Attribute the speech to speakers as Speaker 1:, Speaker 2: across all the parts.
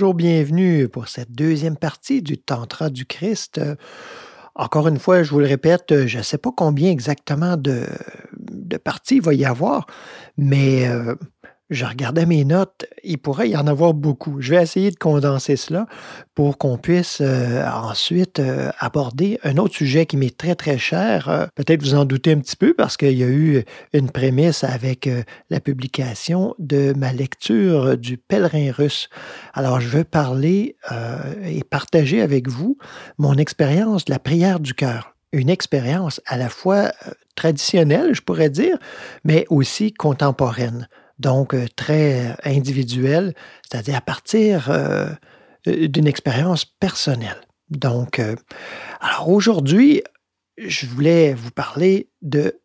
Speaker 1: Bienvenue pour cette deuxième partie du Tantra du Christ. Euh, Encore une fois, je vous le répète, euh, je ne sais pas combien exactement de, de parties il va y avoir, mais euh, je regardais mes notes, il pourrait y en avoir beaucoup. Je vais essayer de condenser cela pour qu'on puisse euh, ensuite euh, aborder un autre sujet qui m'est très très cher. Euh, Peut-être vous en doutez un petit peu parce qu'il y a eu une prémisse avec la publication de ma lecture du pèlerin russe. Alors je veux parler et partager avec vous mon expérience de la prière du cœur. Une expérience à la fois traditionnelle, je pourrais dire, mais aussi contemporaine donc euh, très individuelle, c'est-à-dire à partir euh, euh, d'une expérience personnelle. Donc, euh, alors aujourd'hui, je voulais vous parler de...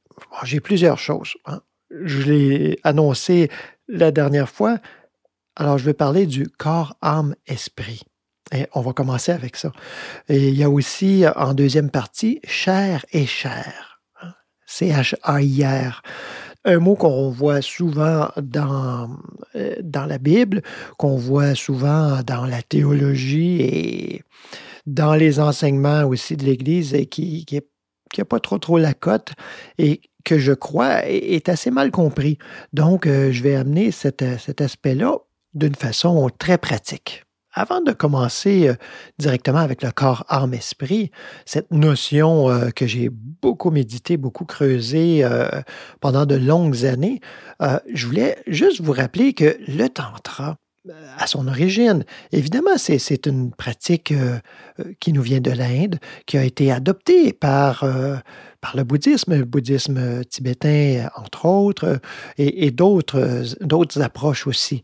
Speaker 1: J'ai plusieurs choses. hein. Je l'ai annoncé la dernière fois. Alors, je vais parler du corps, âme, esprit. Et on va commencer avec ça. Il y a aussi en deuxième partie chair et chair. hein. Un mot qu'on voit souvent dans, euh, dans la Bible, qu'on voit souvent dans la théologie et dans les enseignements aussi de l'Église et qui n'a pas trop trop la cote et que je crois est, assez mal compris. Donc, euh, je vais amener cet, euh, cet aspect-là d'une façon très pratique. Avant de commencer euh, directement avec le corps, âme, esprit, cette notion euh, que j'ai beaucoup médité, beaucoup creusé euh, pendant de longues années, je voulais juste vous rappeler que le tantra, à son origine, évidemment, c'est une pratique euh, euh, qui nous vient de l'Inde, qui a été adoptée par, euh, le bouddhisme, le bouddhisme tibétain, entre autres, et, d'autres approches aussi,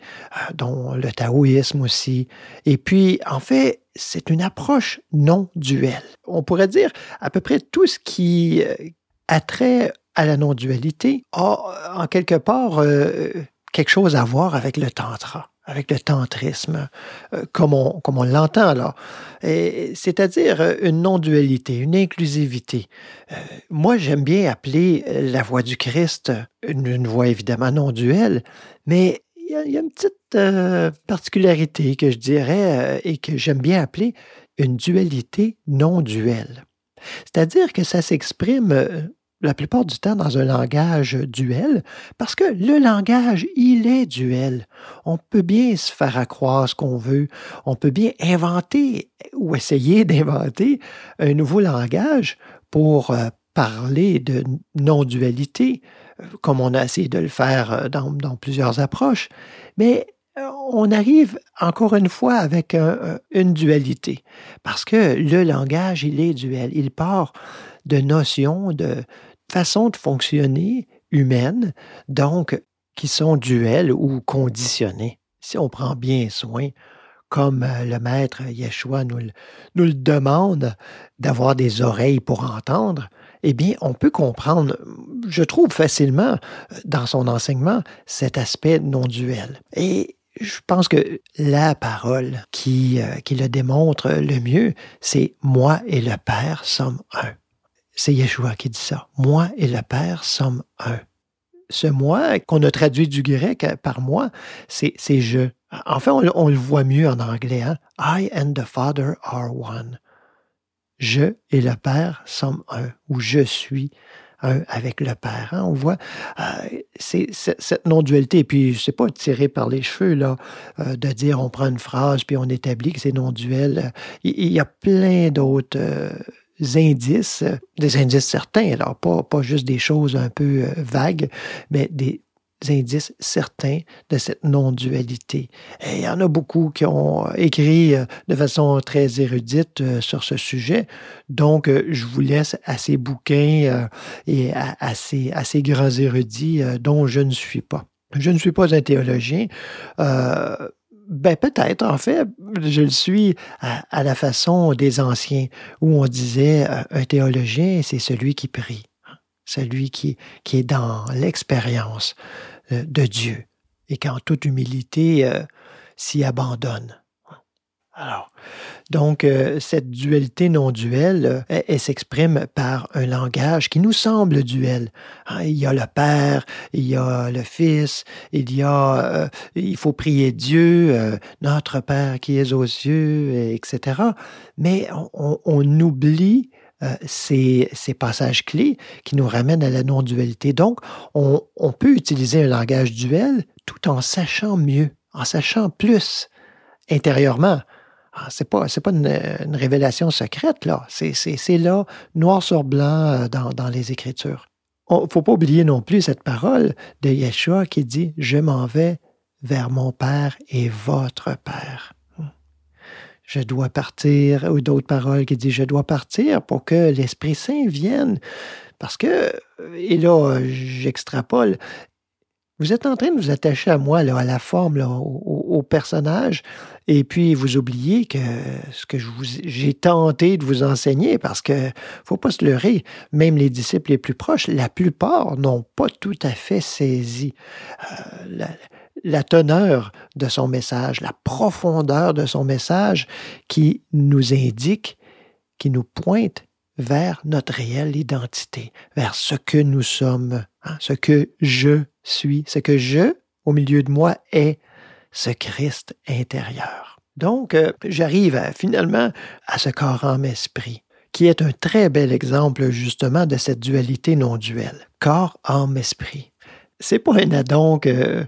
Speaker 1: dont le taoïsme aussi. Et puis, en fait, c'est une approche non duelle. On pourrait dire à peu près tout ce qui a trait à la non-dualité a en quelque part quelque chose à voir avec le tantra avec le tantrisme, euh, comme on, comme on l'entend. Et C'est-à-dire euh, une non-dualité, une inclusivité. Euh, moi, j'aime bien appeler la voix du Christ une, voix évidemment non-duelle, mais il y, a, une petite particularité que je dirais et que j'aime bien appeler une dualité non-duelle. C'est-à-dire que ça s'exprime la plupart du temps dans un langage duel, parce que le langage, il est duel. On peut bien se faire accroire ce qu'on veut, on peut bien inventer ou essayer d'inventer un nouveau langage pour euh, parler de non-dualité, euh, comme on a essayé de le faire euh, dans, plusieurs approches, mais on arrive encore une fois avec un- un- une dualité, parce que le langage, il est duel, il part de notions, de façons de fonctionner humaines, donc qui sont duelles ou conditionnées. Si on prend bien soin, comme euh, le maître Yeshua nous le, nous le demande, d'avoir des oreilles pour entendre, eh bien, on peut comprendre, je trouve facilement, dans son enseignement, cet aspect non duel. Et je pense que la parole qui, euh, qui le démontre le mieux, c'est moi et le Père sommes un. C'est Yeshua qui dit ça. Moi et le Père sommes un. Ce moi, qu'on a traduit du grec par moi, c'est je. Enfin, on, on le voit mieux en anglais. Hein? I and the Father are one. Je et le Père sommes un, ou je suis un avec le Père. hein. On voit euh, cette non-dualité, et puis c'est pas tiré par les cheveux, là, euh, de dire on prend une phrase puis on établit que c'est non-duel. Il, il y a plein d'autres euh, indices, des indices certains, alors pas, pas juste des choses un peu euh, vagues, mais des indices certains de cette non-dualité. Il y en a beaucoup qui ont écrit euh, de façon très érudite euh, sur ce sujet. Donc, je vous laisse à ces bouquins et à, ces, grands érudits dont je ne suis pas. Je ne suis pas un théologien. Ben peut-être, en fait, je le suis à, la façon des anciens, où on disait euh, un théologien, c'est celui qui prie, hein, celui qui, qui est dans l'expérience euh, de Dieu. Et qui en toute humilité euh, s'y abandonne. Alors, donc, euh, cette dualité non duelle, euh, elle, s'exprime par un langage qui nous semble duel. Hein, il y a le Père, il y a le Fils, il y a, euh, il faut prier Dieu, notre Père qui est aux cieux, et etc. Mais on, oublie ces, ces passages clés qui nous ramènent à la non-dualité. Donc, on, on peut utiliser un langage duel tout en sachant mieux, en sachant plus intérieurement. Ah, c'est pas, c'est pas une, révélation secrète, là. C'est, là, noir sur blanc, euh, dans, dans les Écritures. Il ne faut pas oublier non plus cette parole de Yeshua qui dit Je m'en vais vers mon Père et votre Père. Je dois partir, ou d'autres paroles qui disent Je dois partir pour que l'Esprit Saint vienne. Parce que, et là, j'extrapole, vous êtes en train de vous attacher à moi, à la forme, au, personnage, et puis vous oubliez que ce que j'ai tenté de vous enseigner, parce que faut pas se leurrer, même les disciples les plus proches, la plupart n'ont pas tout à fait saisi euh, la, la teneur de son message, la profondeur de son message qui nous indique, qui nous pointe vers notre réelle identité, vers ce que nous sommes, hein, ce que je suis, ce que je, au milieu de moi, est ce Christ intérieur. Donc, euh, j'arrive finalement à ce corps âme esprit, qui est un très bel exemple justement de cette dualité non duelle. Corps âme esprit. C'est pas un addon que,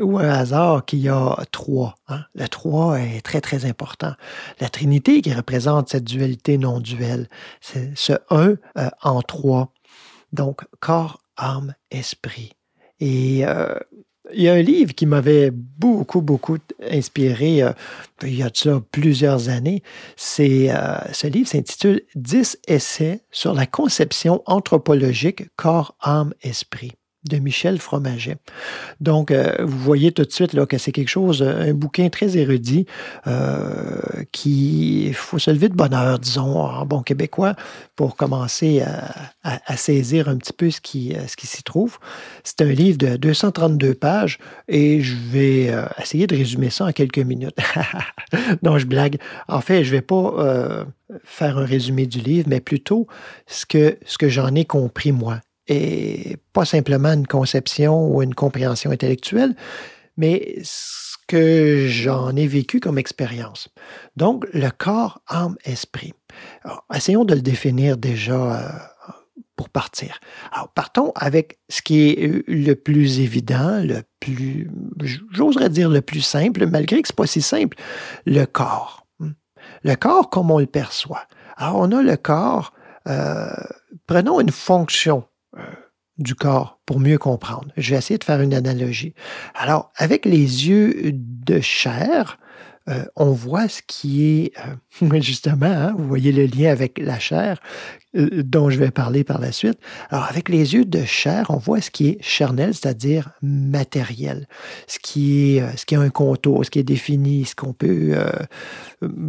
Speaker 1: ou un hasard qu'il y a trois. hein. Le trois est très, très important. La Trinité qui représente cette dualité non duelle, c'est ce un euh, en trois. Donc, corps, âme, esprit. Et euh, il y a un livre qui m'avait beaucoup, beaucoup inspiré euh, il y a de ça plusieurs années. C'est, euh, ce livre s'intitule 10 essais sur la conception anthropologique corps, âme, esprit de Michel Fromaget. Donc, euh, vous voyez tout de suite là, que c'est quelque chose, un bouquin très érudit euh, qui, faut se lever de bonne heure, disons, en bon québécois, pour commencer à, saisir un petit peu ce qui, euh, ce qui s'y trouve. C'est un livre de 232 pages et je vais euh, essayer de résumer ça en quelques minutes. non, je blague. En fait, je vais pas euh, faire un résumé du livre, mais plutôt ce que, ce que j'en ai compris moi et pas simplement une conception ou une compréhension intellectuelle, mais ce que j'en ai vécu comme expérience. Donc, le corps, âme, esprit. Essayons de le définir déjà euh, pour partir. Partons avec ce qui est le plus évident, le plus, j'oserais dire le plus simple, malgré que ce n'est pas si simple, le corps. Le corps comme on le perçoit. Alors, on a le corps, euh, prenons une fonction euh, du corps pour mieux comprendre. Je vais essayer de faire une analogie. Alors, avec les yeux de chair, euh, on voit ce qui est, euh, justement, hein, vous voyez le lien avec la chair euh, dont je vais parler par la suite. Alors, avec les yeux de chair, on voit ce qui est charnel, c'est-à-dire matériel, ce qui est, ce qui a un contour, ce qui est défini, ce qu'on peut,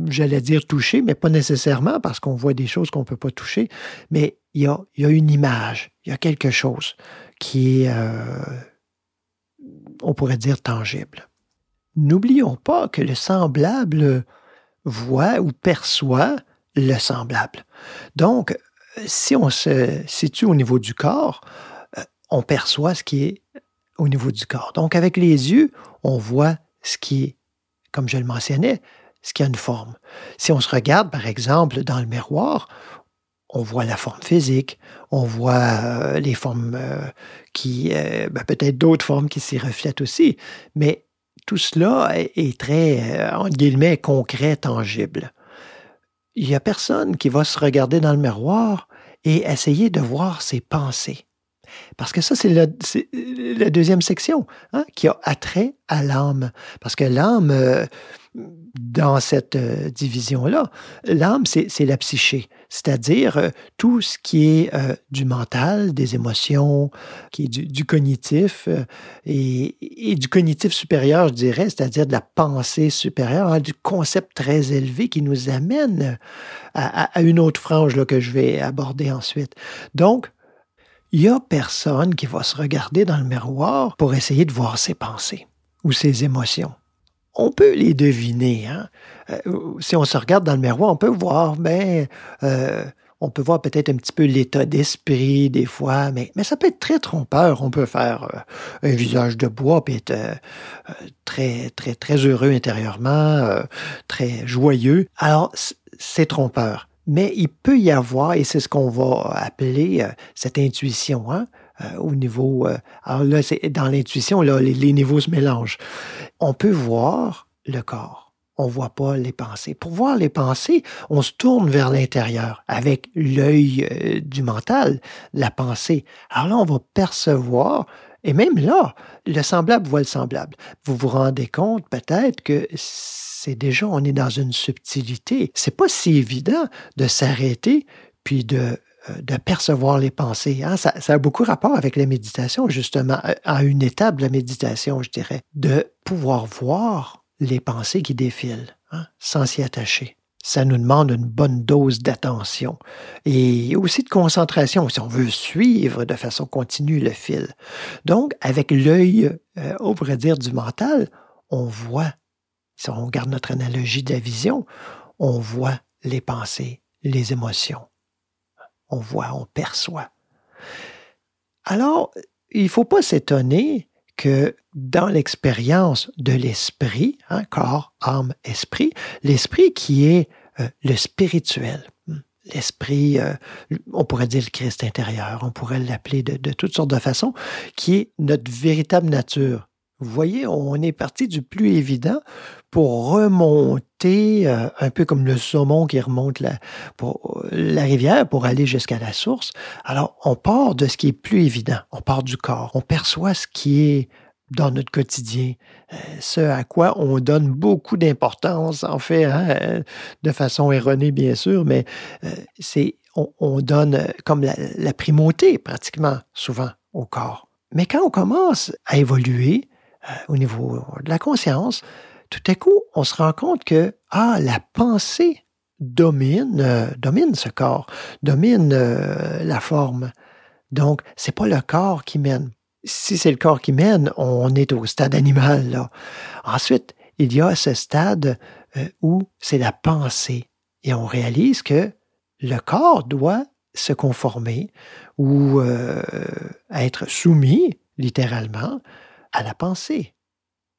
Speaker 1: j'allais dire toucher, mais pas nécessairement parce qu'on voit des choses qu'on ne peut pas toucher, mais il y a, il y a une image, il y a quelque chose qui est, on pourrait dire, tangible. N'oublions pas que le semblable voit ou perçoit le semblable. Donc, si on se situe au niveau du corps, euh, on perçoit ce qui est au niveau du corps. Donc, avec les yeux, on voit ce qui est, comme je le mentionnais, ce qui a une forme. Si on se regarde, par exemple, dans le miroir, on voit la forme physique, on voit euh, les formes euh, qui, ben, peut-être d'autres formes qui s'y reflètent aussi, mais tout cela est, très, euh, entre guillemets, concret, tangible. Il n'y a personne qui va se regarder dans le miroir et essayer de voir ses pensées. Parce que ça, c'est la, c'est la deuxième section hein, qui a attrait à l'âme. Parce que l'âme, euh, dans cette euh, division-là, l'âme, c'est la psyché, c'est-à-dire euh, tout ce qui est euh, du mental, des émotions, qui du, cognitif, euh, et, du cognitif supérieur, je dirais, c'est-à-dire de la pensée supérieure, hein, du concept très élevé qui nous amène à, une autre frange que je vais aborder ensuite. Donc, il n'y a personne qui va se regarder dans le miroir pour essayer de voir ses pensées ou ses émotions. On peut les deviner. Hein? Euh, si on se regarde dans le miroir, on peut voir, ben, on peut voir peut-être un petit peu l'état d'esprit des fois, mais, mais ça peut être très trompeur. On peut faire euh, un visage de bois et être très, très, très heureux intérieurement, très joyeux. Alors, c'est trompeur. Mais il peut y avoir, et c'est ce qu'on va appeler cette intuition, hein, euh, au niveau. euh, alors là, c'est dans l'intuition, là, les, les niveaux se mélangent. On peut voir le corps. On voit pas les pensées. Pour voir les pensées, on se tourne vers l'intérieur avec l'œil euh, du mental, la pensée. Alors là, on va percevoir, et même là, le semblable voit le semblable. Vous vous rendez compte peut-être que c'est déjà, on est dans une subtilité. C'est pas si évident de s'arrêter puis de, euh, de percevoir les pensées. hein. Ça, a beaucoup rapport avec la méditation, justement, à- à une étape de la méditation, je dirais, de pouvoir voir les pensées qui défilent hein, sans s'y attacher. Ça nous demande une bonne dose d'attention et aussi de concentration si on veut suivre de façon continue le fil. Donc, avec l'œil, euh, on pourrait dire, du mental, on voit, si on regarde notre analogie de la vision, on voit les pensées, les émotions. On voit, on perçoit. Alors, il ne faut pas s'étonner que dans l'expérience de l'esprit, hein, corps, âme, esprit, l'esprit qui est euh, le spirituel, hmm, l'esprit, euh, on pourrait dire le Christ intérieur, on pourrait l'appeler de, de toutes sortes de façons, qui est notre véritable nature. Vous voyez, on est parti du plus évident pour remonter, euh, un peu comme le saumon qui remonte la, la rivière pour aller jusqu'à la source. Alors, on part de ce qui est plus évident. On part du corps. On perçoit ce qui est dans notre quotidien, euh, ce à quoi on donne beaucoup d'importance, en fait, hein, euh, de façon erronée, bien sûr, mais c'est on, on donne comme la, primauté, pratiquement, souvent, au corps. Mais quand on commence à évoluer au niveau de la conscience, tout à coup, on se rend compte que, ah, la pensée domine, euh, domine ce corps, domine euh, la forme. Donc, c'est pas le corps qui mène. Si c'est le corps qui mène, on est au stade animal. Ensuite, il y a ce stade euh, où c'est la pensée. Et on réalise que le corps doit se conformer ou être soumis, littéralement, à la pensée.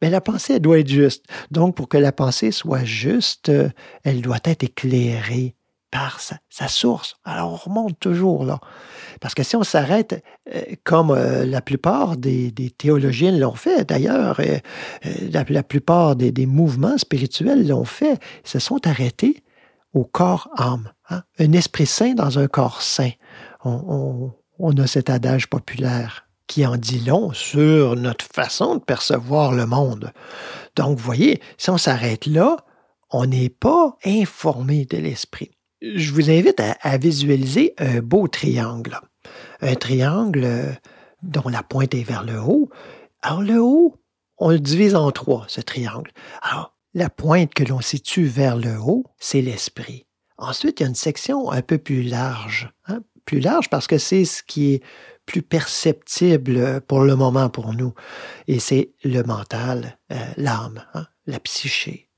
Speaker 1: Mais la pensée, elle doit être juste. Donc, pour que la pensée soit juste, euh, elle doit être éclairée par sa, source. Alors, on remonte toujours là. Parce que si on s'arrête, euh, comme euh, la plupart des, théologiens l'ont fait, d'ailleurs, la, plupart des, mouvements spirituels l'ont fait, se sont arrêtés au corps-âme. hein. Un esprit saint dans un corps saint. On a cet adage populaire qui en dit long sur notre façon de percevoir le monde. Donc, vous voyez, si on s'arrête là, on n'est pas informé de l'esprit. Je vous invite à, visualiser un beau triangle. Un triangle euh, dont la pointe est vers le haut. Alors, le haut, on le divise en trois, ce triangle. Alors, la pointe que l'on situe vers le haut, c'est l'esprit. Ensuite, il y a une section un peu plus large. hein, Plus large parce que c'est ce qui est plus perceptible pour le moment pour nous. Et c'est le mental, euh, l'âme, hein, la psyché.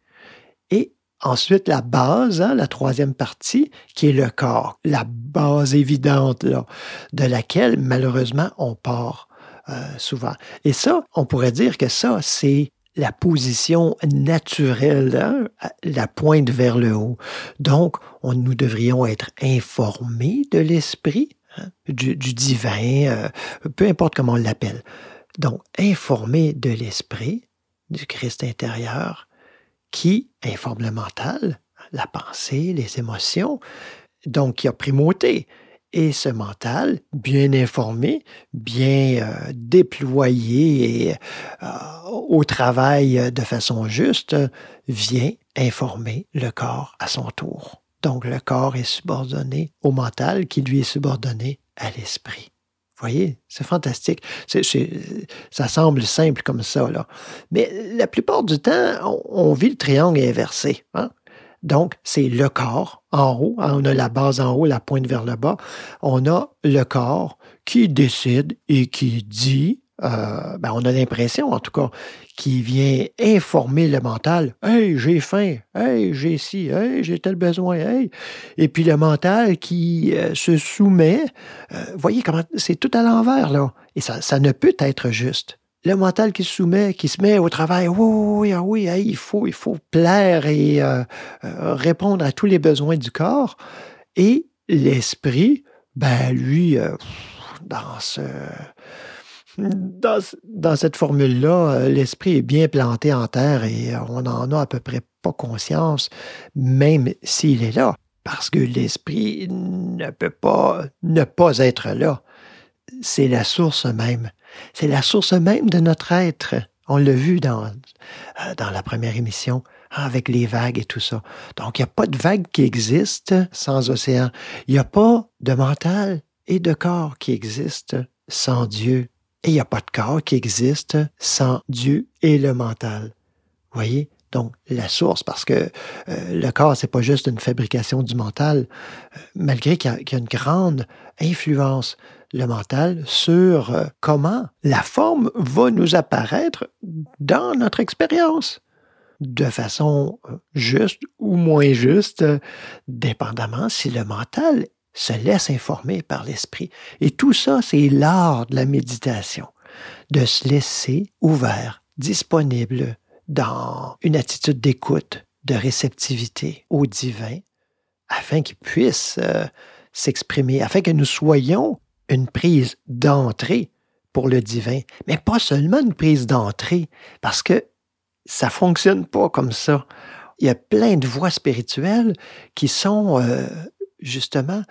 Speaker 1: Et ensuite, la base, hein, la troisième partie, qui est le corps. La base évidente, de laquelle, malheureusement, on part euh, souvent. Et ça, on pourrait dire que ça, c'est la position naturelle, hein, la pointe vers le haut. Donc, on, nous devrions être informés de l'esprit, hein, du, divin, euh, peu importe comment on l'appelle. Donc, informés de l'esprit, du Christ intérieur, qui informe le mental, la pensée, les émotions, donc qui a primauté. Et ce mental, bien informé, bien euh, déployé et euh, au travail de façon juste, vient informer le corps à son tour. Donc le corps est subordonné au mental qui lui est subordonné à l'esprit. Voyez, c'est fantastique. ça semble simple comme ça, là. Mais la plupart du temps, on, vit le triangle inversé. Hein? Donc, c'est le corps en haut. Hein, on a la base en haut, la pointe vers le bas. On a le corps qui décide et qui dit, euh, ben on a l'impression en tout cas, qui vient informer le mental. Hey, j'ai faim. Hey, j'ai ci. Hey, j'ai tel besoin. Hey. Et puis le mental qui euh, se soumet. Euh, voyez comment c'est tout à l'envers là. Et ça, ça ne peut être juste le mental qui se soumet, qui se met au travail, oui, oui, oui, il, faut, il faut plaire et euh, répondre à tous les besoins du corps. Et l'esprit, ben lui, dans, ce, dans, cette formule-là, l'esprit est bien planté en terre et on n'en a à peu près pas conscience, même s'il est là, parce que l'esprit ne peut pas ne pas être là. C'est la source même c'est la source même de notre être. On l'a vu dans, euh, dans la première émission, avec les vagues et tout ça. Donc, il n'y a pas de vague qui existe sans océan. Il n'y a pas de mental et de corps qui existe sans Dieu. Et il n'y a pas de corps qui existe sans Dieu et le mental. Voyez? Donc, la source, parce que euh, le corps, c'est pas juste une fabrication du mental, euh, malgré qu'il y, a une grande influence le mental sur euh, comment la forme va nous apparaître dans notre expérience de façon juste ou moins juste, dépendamment si le mental se laisse informer par l'esprit. Et tout ça, c'est l'art de la méditation, de se laisser ouvert, disponible dans une attitude d'écoute, de réceptivité au divin, afin qu'il puisse euh, s'exprimer, afin que nous soyons une prise d'entrée pour le divin, mais pas seulement une prise d'entrée, parce que ça fonctionne pas comme ça. Il y a plein de voies spirituelles qui sont euh, justement,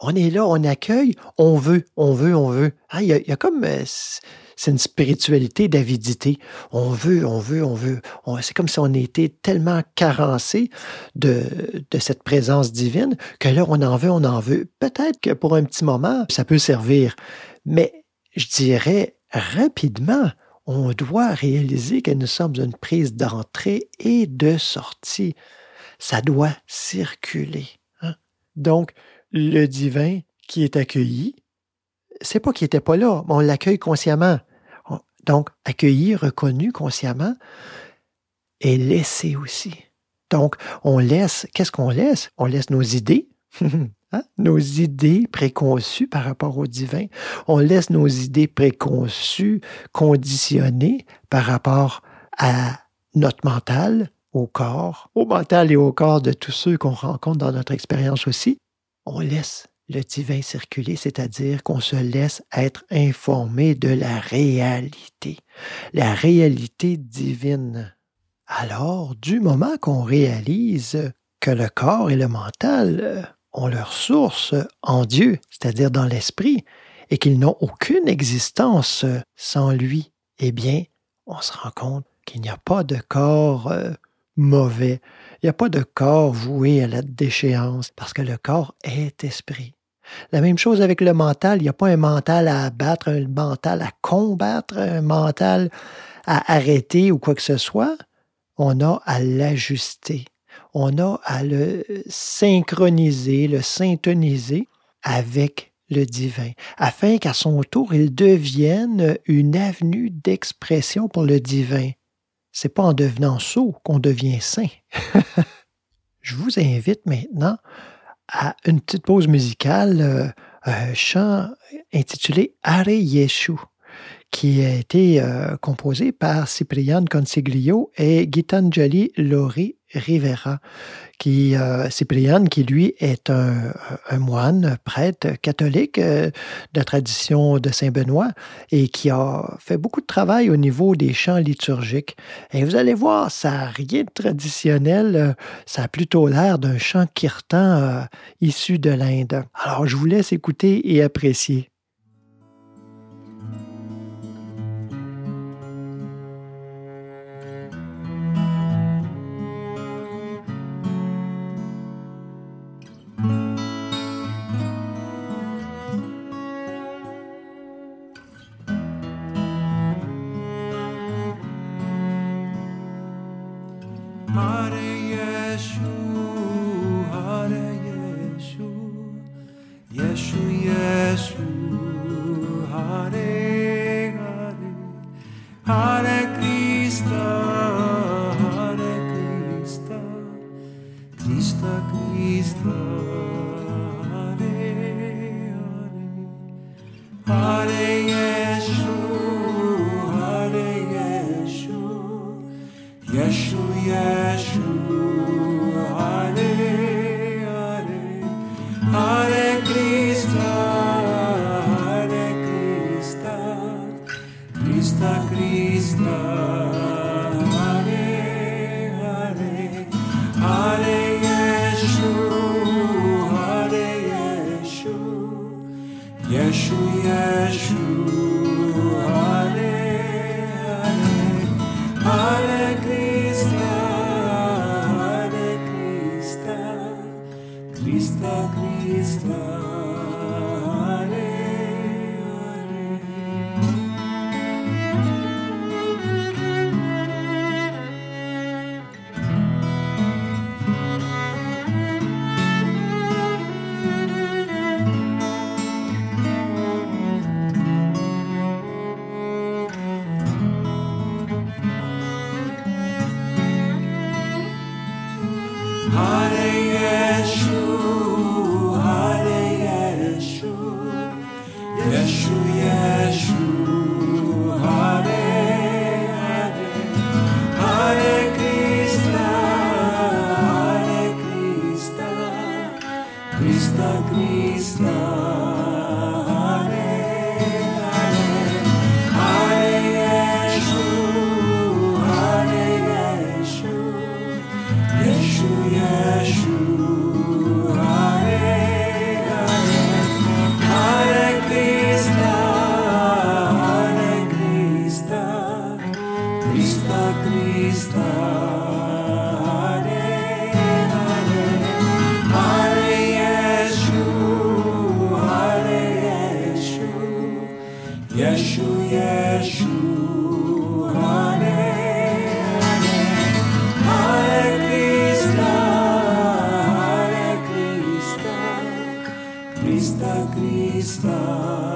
Speaker 1: on est là, on accueille, on veut, on veut, on veut. Ah, il, y a, comme euh, c'est une spiritualité d'avidité. On veut, on veut, on veut. c'est comme si on était tellement carencé de, de cette présence divine que là, on en veut, on en veut. Peut-être que pour un petit moment, ça peut servir. Mais je dirais rapidement, on doit réaliser que nous sommes une prise d'entrée et de sortie. Ça doit circuler. Donc, le divin qui est accueilli, c'est pas qu'il n'était pas là, mais on l'accueille consciemment. Donc, accueilli, reconnu consciemment et laissé aussi. Donc, on laisse, qu'est-ce qu'on laisse? On laisse nos idées, hein? nos idées préconçues par rapport au divin. On laisse nos idées préconçues, conditionnées par rapport à notre mental, au corps, au mental et au corps de tous ceux qu'on rencontre dans notre expérience aussi. On laisse le divin circuler, c'est-à-dire qu'on se laisse être informé de la réalité, la réalité divine. Alors, du moment qu'on réalise que le corps et le mental ont leur source en Dieu, c'est-à-dire dans l'esprit, et qu'ils n'ont aucune existence sans lui, eh bien, on se rend compte qu'il n'y a pas de corps euh, mauvais, il n'y a pas de corps voué à la déchéance, parce que le corps est esprit. La même chose avec le mental. Il n'y a pas un mental à abattre, un mental à combattre, un mental à arrêter ou quoi que ce soit. On a à l'ajuster. On a à le synchroniser, le syntoniser avec le divin, afin qu'à son tour, il devienne une avenue d'expression pour le divin c'est pas en devenant sot qu'on devient saint. Je vous invite maintenant à une petite pause musicale, euh, un chant intitulé Are Yeshu,
Speaker 2: qui a été euh, composé par Cipriano Consiglio et Gitanjali Lori Rivera, qui euh, qui lui est un, moine, prêtre catholique euh, de tradition de Saint Benoît et qui a fait beaucoup de travail au niveau des chants liturgiques. Et vous allez voir, ça n'a rien de traditionnel, euh, ça a plutôt l'air d'un chant kirtan euh, issu de l'Inde. Alors je vous laisse écouter et apprécier.
Speaker 3: cristal,
Speaker 2: cristal.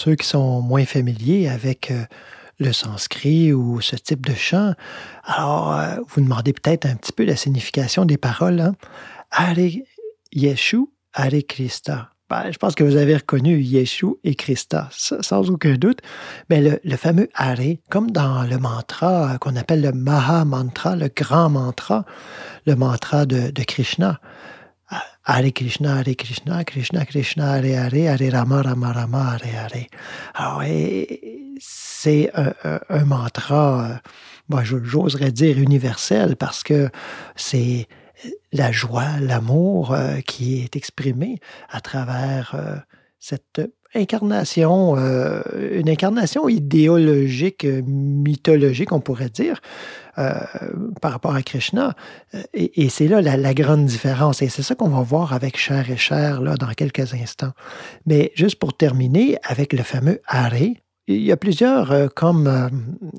Speaker 2: ceux qui sont moins familiers avec euh, le sanskrit ou ce type de chant, alors euh, vous demandez peut-être un petit peu la signification des paroles. Hein? Hare Yeshu, Hare Krista.
Speaker 1: Ben, je pense que vous avez reconnu Yeshu et Krista, sans aucun doute. Mais le, fameux Hare, comme dans le mantra euh, qu'on appelle le Maha Mantra, le grand mantra, le mantra de Krishna, Hare Krishna, Hare Krishna, Krishna Krishna, Hare Hare, Hare Rama, Rama Rama, Hare Hare. Alors, c'est un, mantra, moi, j'oserais dire universel, parce que c'est la joie, l'amour euh, qui est exprimé à travers euh, cette incarnation, euh, une incarnation idéologique, mythologique, on pourrait dire, euh, par rapport à Krishna. Et, et c'est là la, grande différence. Et c'est ça qu'on va voir avec Cher et Cher là, dans quelques instants. Mais juste pour terminer avec le fameux Hare, il y a plusieurs, euh, comme euh,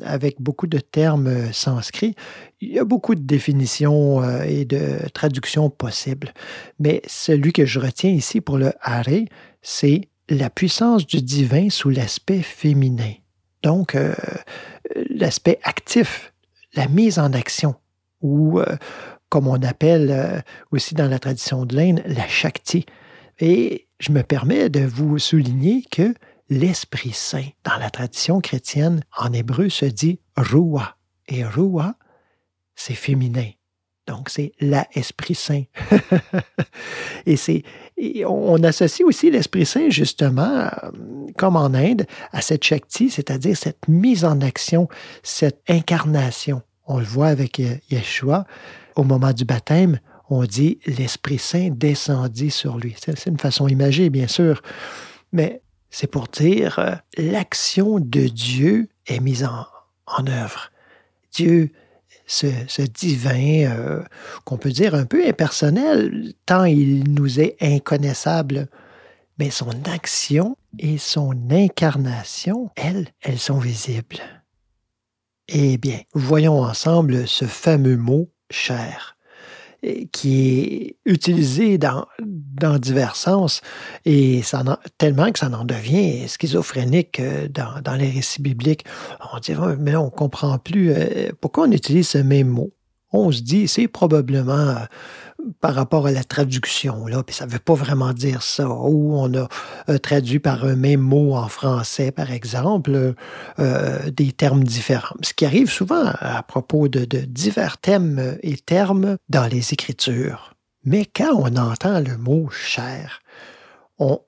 Speaker 1: avec beaucoup de termes euh, sanscrits, il y a beaucoup de définitions et de traductions possibles. Mais celui que je retiens ici pour le Hare, c'est la puissance du divin sous l'aspect féminin. Donc, l'aspect actif, la mise en action, ou comme on appelle aussi dans la tradition de l'Inde, la Shakti. Et je me permets de vous souligner que l'Esprit Saint. Dans la tradition chrétienne, en hébreu, se dit Rua. Et Rua, c'est féminin. Donc, c'est l'Esprit Saint. et c'est, on associe aussi l'Esprit Saint, justement, euh, comme en Inde, à cette Shakti, c'est-à-dire cette mise en action, cette incarnation. On le voit avec Yeshua. Au moment du baptême, on dit l'Esprit Saint descendit sur lui. C'est une façon imagée, bien sûr. Mais c'est pour dire euh, l'action de Dieu est mise en, en œuvre. Dieu, ce, divin, euh, qu'on peut dire un peu impersonnel, tant il nous est inconnaissable, mais son action et son incarnation, elles, elles sont visibles. Eh bien, voyons ensemble ce fameux mot cher qui est utilisé dans, dans divers sens, et ça en, tellement que ça en devient schizophrénique euh, dans, dans les récits bibliques. On dit, mais on ne comprend plus euh, pourquoi on utilise ce même mot. On se dit, c'est probablement euh, par rapport à la traduction, là, puis ça ne veut pas vraiment dire ça, ou on a euh, traduit par un même mot en français, par exemple, euh, des termes différents. Ce qui arrive souvent à propos de, divers thèmes et termes dans les Écritures. Mais quand on entend le mot chair, on,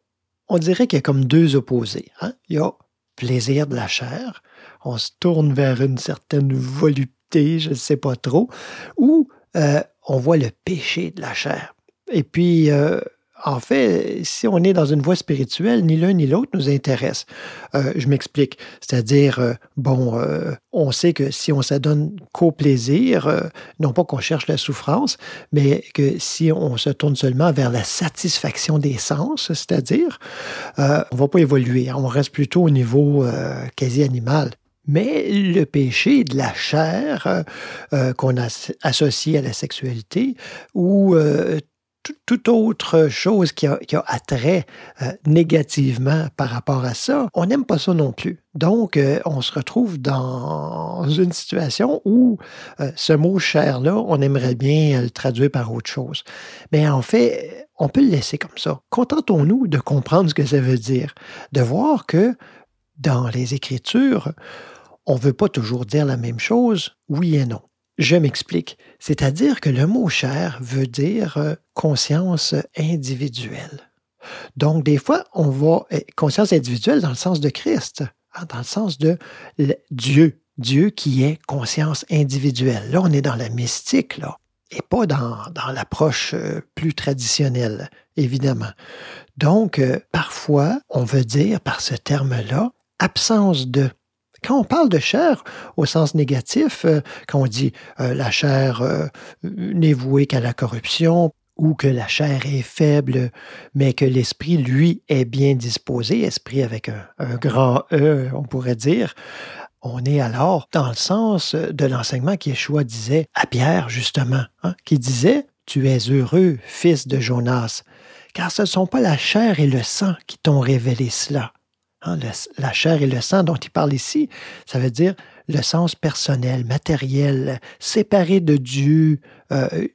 Speaker 1: on dirait qu'il y a comme deux opposés. Hein? Il y a plaisir de la chair, on se tourne vers une certaine volupté, je ne sais pas trop, ou euh, on voit le péché de la chair. Et puis, euh, en fait, si on est dans une voie spirituelle, ni l'un ni l'autre nous intéresse. Euh, je m'explique. C'est-à-dire, bon, on sait que si on s'adonne qu'au plaisir, non pas qu'on cherche la souffrance, mais que si on se tourne seulement vers la satisfaction des sens, c'est-à-dire, on va pas évoluer. On reste plutôt au niveau quasi animal. Mais le péché de la chair euh, euh, qu'on a associé à la sexualité ou euh, toute autre chose qui a, attrait euh, négativement par rapport à ça, on n'aime pas ça non plus. Donc, on se retrouve dans une situation où ce mot chair-là, on aimerait bien le traduire par autre chose. Mais en fait, on peut le laisser comme ça. Contentons-nous de comprendre ce que ça veut dire, de voir que dans les Écritures, on ne veut pas toujours dire la même chose, oui et non. Je m'explique. C'est-à-dire que le mot chair veut dire euh, conscience individuelle. Donc, des fois, on va eh, conscience individuelle dans le sens de Christ, hein, dans le sens de Dieu, Dieu qui est conscience individuelle. Là, on est dans la mystique, là, et pas dans, dans l'approche euh, plus traditionnelle, évidemment. Donc, euh, parfois, on veut dire par ce terme-là absence de. Quand on parle de chair au sens négatif, euh, quand on dit euh, la chair euh, n'est vouée qu'à la corruption, ou que la chair est faible, mais que l'esprit, lui, est bien disposé, esprit avec un, grand E, on pourrait dire, on est alors dans le sens de l'enseignement qu'Yeshua disait à Pierre, justement, hein, qui disait, Tu es heureux, fils de Jonas, car ce ne sont pas la chair et le sang qui t'ont révélé cela, Hein, la chair et le sang dont il parle ici, ça veut dire le sens personnel, matériel, séparé de Dieu, euh,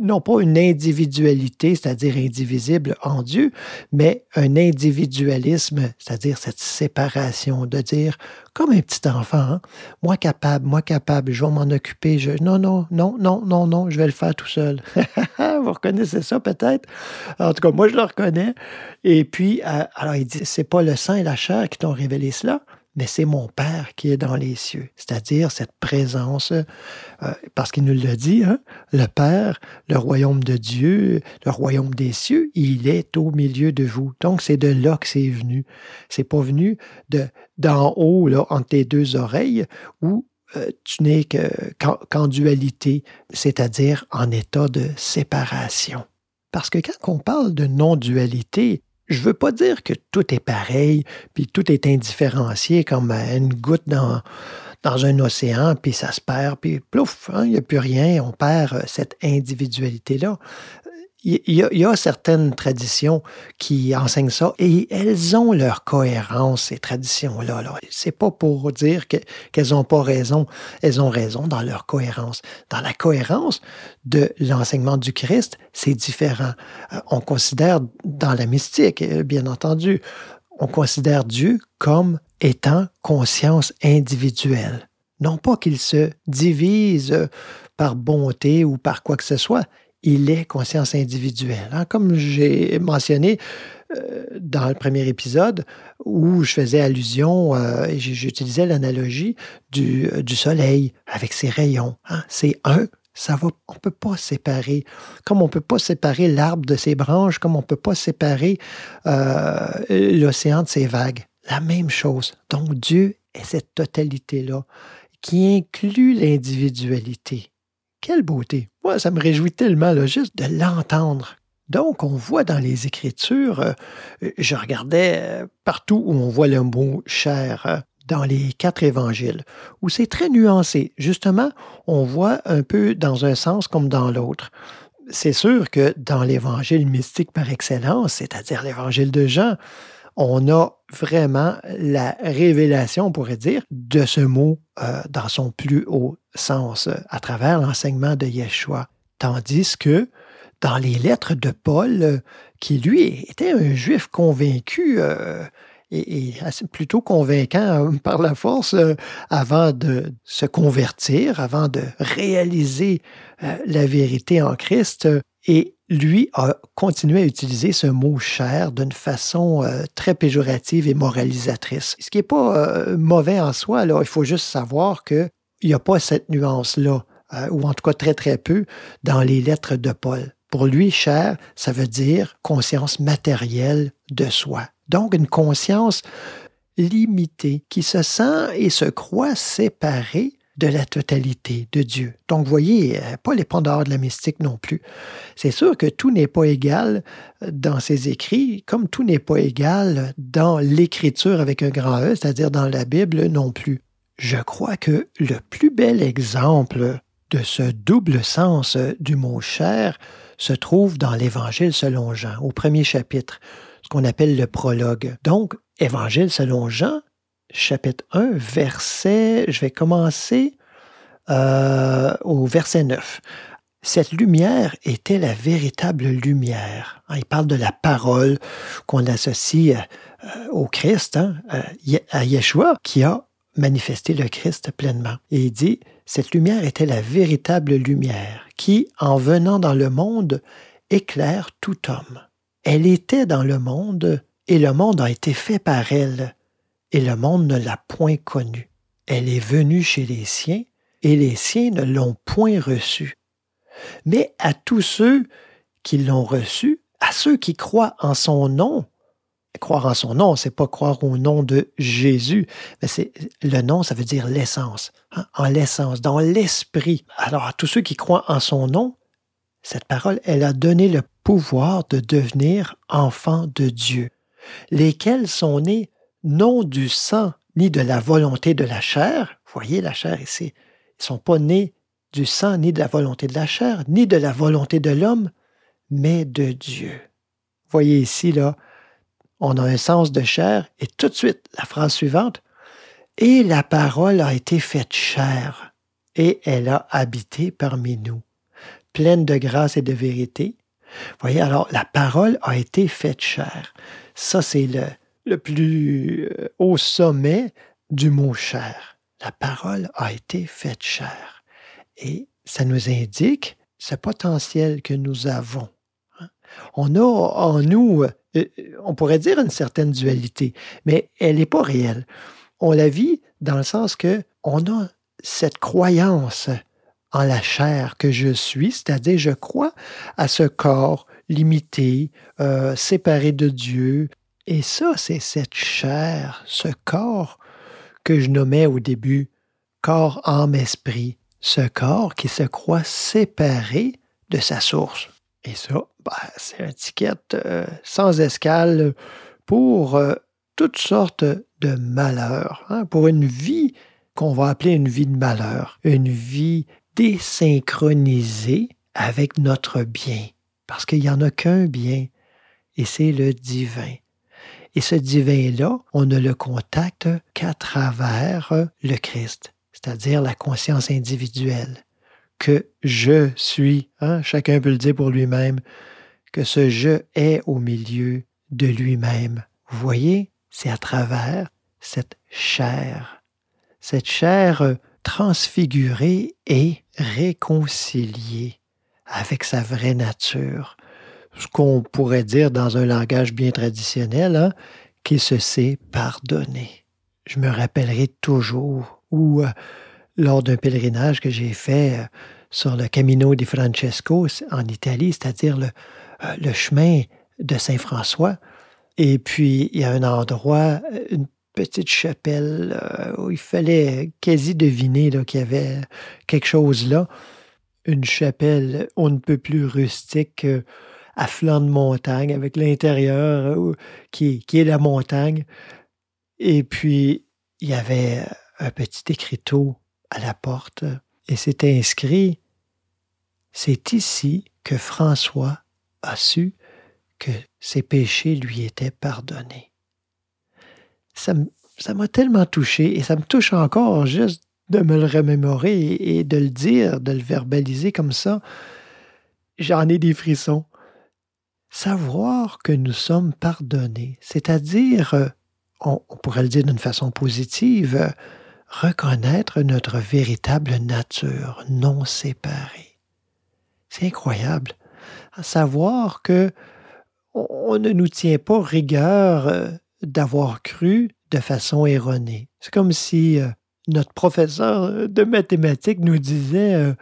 Speaker 1: non pas une individualité, c'est-à-dire indivisible en Dieu, mais un individualisme, c'est-à-dire cette séparation, de dire, comme un petit enfant, hein, moi capable, moi capable, je vais m'en occuper, je, non, non, non, non, non, non, je vais le faire tout seul. Vous reconnaissez ça peut-être? En tout cas, moi, je le reconnais. Et puis, euh, alors il dit, c'est pas le sang et la chair qui t'ont révélé cela, mais c'est mon Père qui est dans les cieux, c'est-à-dire cette présence, euh, parce qu'il nous l'a dit, hein, le Père, le royaume de Dieu, le royaume des cieux, il est au milieu de vous. Donc c'est de là que c'est venu. C'est pas venu de d'en haut là entre tes deux oreilles où euh, tu n'es qu'en dualité, c'est-à-dire en état de séparation. Parce que quand on parle de non-dualité, je veux pas dire que tout est pareil, puis tout est indifférencié comme une goutte dans, dans un océan, puis ça se perd, puis plouf, hein, il n'y a plus rien, on perd euh, cette individualité-là il y, a, certaines traditions qui enseignent ça et elles ont leur cohérence, ces traditions-là. -là, C'est pas pour dire qu'elles n'ont pas raison. Elles ont raison dans leur cohérence. Dans la cohérence de l'enseignement du Christ, c'est différent. Euh, on considère dans la mystique, euh, bien entendu, on considère Dieu comme étant conscience individuelle. Non pas qu'il se divise par bonté ou par quoi que ce soit il est conscience individuelle. Hein. Comme j'ai mentionné euh, dans le premier épisode, où je faisais allusion, euh, j'utilisais l'analogie du, du, soleil avec ses rayons. Hein. C'est un, ça va, on ne peut pas séparer. Comme on ne peut pas séparer l'arbre de ses branches, comme on ne peut pas séparer euh, l'océan de ses vagues. La même chose. Donc Dieu est cette totalité-là qui inclut l'individualité. Quelle beauté! Moi, ça me réjouit tellement là, juste de l'entendre. Donc, on voit dans les Écritures, euh, je regardais euh, partout où on voit le mot chair, euh, dans les quatre évangiles, où c'est très nuancé. Justement, on voit un peu dans un sens comme dans l'autre. C'est sûr que dans l'évangile mystique par excellence, c'est-à-dire l'évangile de Jean, on a vraiment la révélation, on pourrait dire, de ce mot euh, dans son plus haut sens euh, à travers l'enseignement de Yeshua. Tandis que dans les lettres de Paul, euh, qui lui était un juif convaincu et, plutôt convaincant par la force avant de se convertir, avant de réaliser la vérité en Christ, et lui a continué à utiliser ce mot cher d'une façon euh, très péjorative et moralisatrice. Ce qui n'est pas euh, mauvais en soi, là. il faut juste savoir qu'il n'y a pas cette nuance-là, euh, ou en tout cas très très peu, dans les lettres de Paul. Pour lui, cher, ça veut dire conscience matérielle de soi. Donc une conscience limitée qui se sent et se croit séparée de la totalité de Dieu. Donc, voyez, euh, pas les dehors de la mystique non plus. C'est sûr que tout n'est pas égal euh, dans ses écrits, comme tout n'est pas égal dans l'écriture avec un grand E, c'est-à-dire dans la Bible non plus. Je crois que le plus bel exemple de ce double sens du mot cher se trouve dans l'Évangile selon Jean, au premier chapitre, ce qu'on appelle le prologue. Donc, Évangile selon Jean, chapitre 1, verset, je vais commencer euh, au verset 9. Cette lumière était la véritable lumière. Hein, il parle de la parole qu'on associe euh, au Christ, hein, à Yeshua, qui a manifesté le Christ pleinement. Et il dit, cette lumière était la véritable lumière qui, en venant dans le monde, éclaire tout homme. Elle était dans le monde et le monde a été fait par elle, et le monde ne l'a point connue. Elle est venue chez les siens, et les siens ne l'ont point reçue. Mais à tous ceux qui l'ont reçue, à ceux qui croient en son nom, croire en son nom, c'est pas croire au nom de Jésus, mais c'est le nom, ça veut dire l'essence, hein, en l'essence, dans l'esprit. Alors à tous ceux qui croient en son nom, cette parole, elle a donné le pouvoir de devenir enfants de Dieu, lesquels sont nés non du sang ni de la volonté de la chair. Voyez la chair ici. Ils ne sont pas nés du sang ni de la volonté de la chair, ni de la volonté de l'homme, mais de Dieu. Voyez ici, là, on a un sens de chair, et tout de suite, la phrase suivante, Et la parole a été faite chair, et elle a habité parmi nous, pleine de grâce et de vérité. Voyez, alors la parole a été faite chair. Ça, c'est le, le plus euh, haut sommet du mot chair. La parole a été faite chair. Et ça nous indique ce potentiel que nous avons. hein. On a en nous, euh, on pourrait dire une certaine dualité, mais elle n'est pas réelle. On la vit dans le sens que on a cette croyance en la chair que je suis, c'est-à-dire je crois à ce corps limité, euh, séparé de Dieu. Et ça, c'est cette chair, ce corps que je nommais au début corps, âme, esprit. Ce corps qui se croit séparé de sa source. Et ça, ben, c'est une étiquette euh, sans escale pour euh, toutes sortes de malheurs, hein, pour une vie qu'on va appeler une vie de malheur, une vie désynchronisée avec notre bien, parce qu'il n'y en a qu'un bien, et c'est le divin. Et ce divin-là, on ne le contacte qu'à travers le Christ, c'est-à-dire la conscience individuelle, que je suis, hein, chacun peut le dire pour lui-même, que ce je est au milieu de lui-même. Vous voyez, c'est à travers cette chair, cette chair transfigurée et réconciliée avec sa vraie nature. Ce qu'on pourrait dire dans un langage bien traditionnel, hein, qui se sait pardonner. Je me rappellerai toujours où, euh, lors d'un pèlerinage que j'ai fait euh, sur le Camino di Francesco en Italie, c'est-à-dire le, euh, le chemin de Saint-François, et puis il y a un endroit, une petite chapelle où il fallait quasi deviner qu'il y avait quelque chose là. Une chapelle on ne peut plus rustique, à flanc de montagne, avec l'intérieur euh, qui, est la montagne. Et puis, il y avait un petit écriteau à la porte et c'était inscrit C'est ici que François a su que ses péchés lui étaient pardonnés. Ça m'a tellement touché et ça me touche encore juste de me le remémorer et de le dire, de le verbaliser comme ça. J'en ai des frissons. Savoir que nous sommes pardonnés, c'est-à-dire, euh, on, pourrait le dire d'une façon positive, euh, reconnaître notre véritable nature non séparée. C'est incroyable. Savoir que on, ne nous tient pas rigueur euh, d'avoir cru de façon erronée. C'est comme si notre professeur de mathématiques nous disait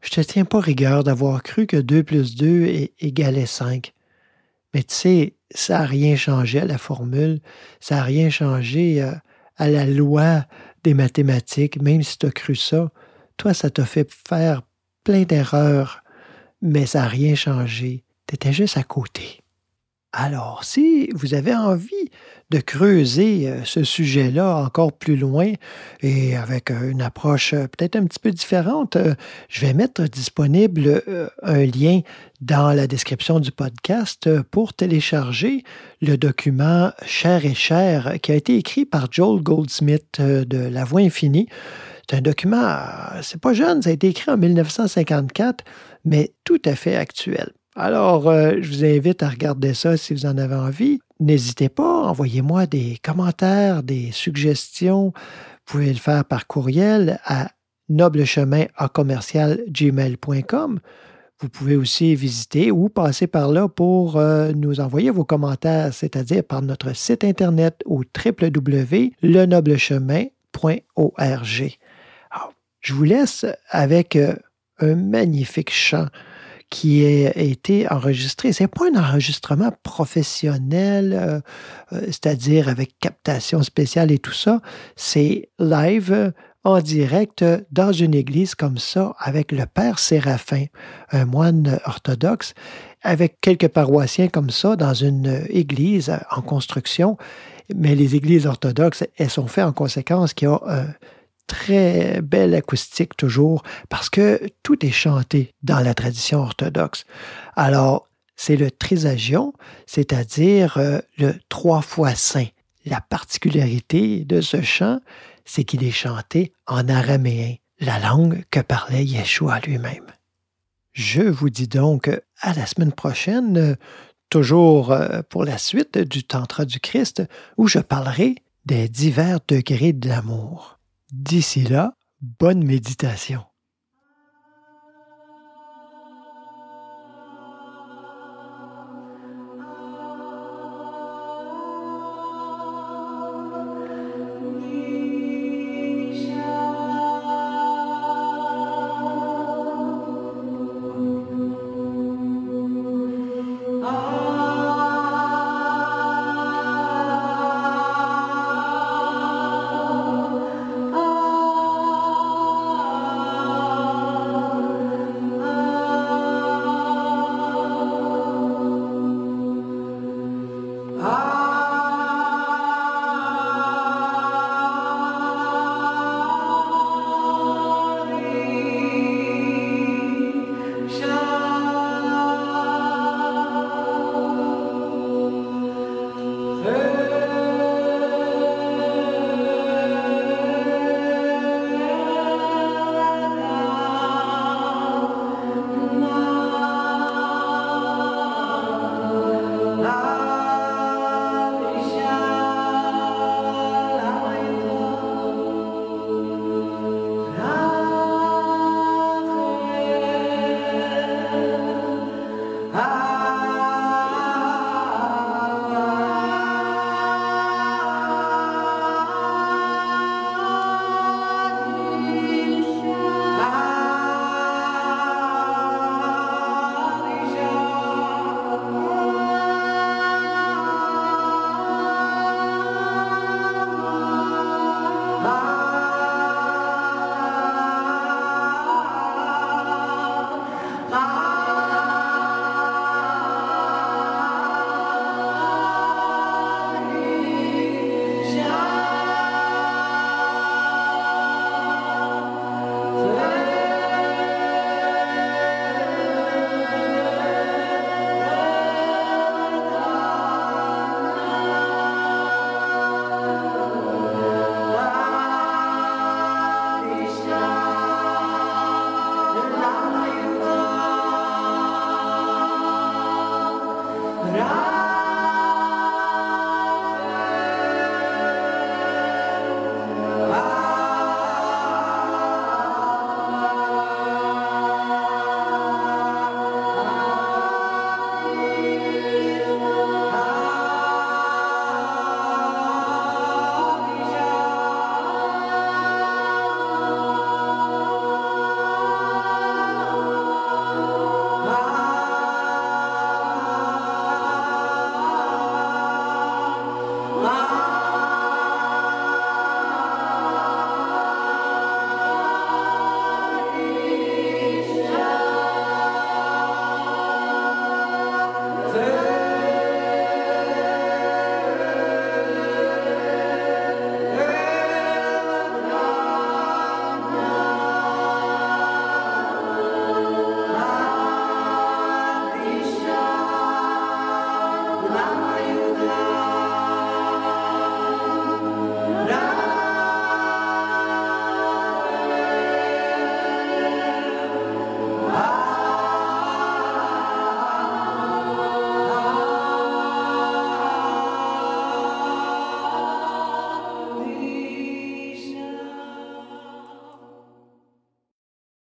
Speaker 1: Je te tiens pas rigueur d'avoir cru que 2 plus 2 est- égalait 5. Mais tu sais, ça n'a rien changé à la formule, ça n'a rien changé euh, à la loi des mathématiques, même si tu as cru ça. Toi, ça t'a fait faire plein d'erreurs, mais ça n'a rien changé. Tu étais juste à côté. Alors, si vous avez envie de creuser euh, ce sujet-là encore plus loin et avec euh, une approche euh, peut-être un petit peu différente, je vais mettre disponible un lien dans la description du podcast pour télécharger le document Cher et Cher qui a été écrit par Joel Goldsmith de La Voix Infinie. C'est un document, c'est pas jeune, ça a été écrit en 1954, mais tout à fait actuel. Alors, euh, je vous invite à regarder ça si vous en avez envie. N'hésitez pas, envoyez-moi des commentaires, des suggestions. Vous pouvez le faire par courriel à noblechemin à commercial gmail.com. Vous pouvez aussi visiter ou passer par là pour euh, nous envoyer vos commentaires, c'est-à-dire par notre site internet au www.lenoblechemin.org. Je vous laisse avec euh, un magnifique chant qui a été enregistré. C'est pas un enregistrement professionnel, euh, euh, c'est-à-dire avec captation spéciale et tout ça. C'est live euh, en direct dans une église comme ça avec le père Séraphin, un moine orthodoxe, avec quelques paroissiens comme ça dans une église en construction. Mais les églises orthodoxes, elles sont faites en conséquence qui ont un très belle acoustique toujours parce que tout est chanté dans la tradition orthodoxe. Alors, c'est le trisagion, c'est-à-dire euh, le trois fois saint. La particularité de ce chant, c'est qu'il est chanté en araméen, la langue que parlait Yeshua lui-même. Je vous dis donc à la semaine prochaine, toujours euh, pour la suite du Tantra du Christ, où je parlerai des divers degrés de l'amour. D'ici là, bonne méditation.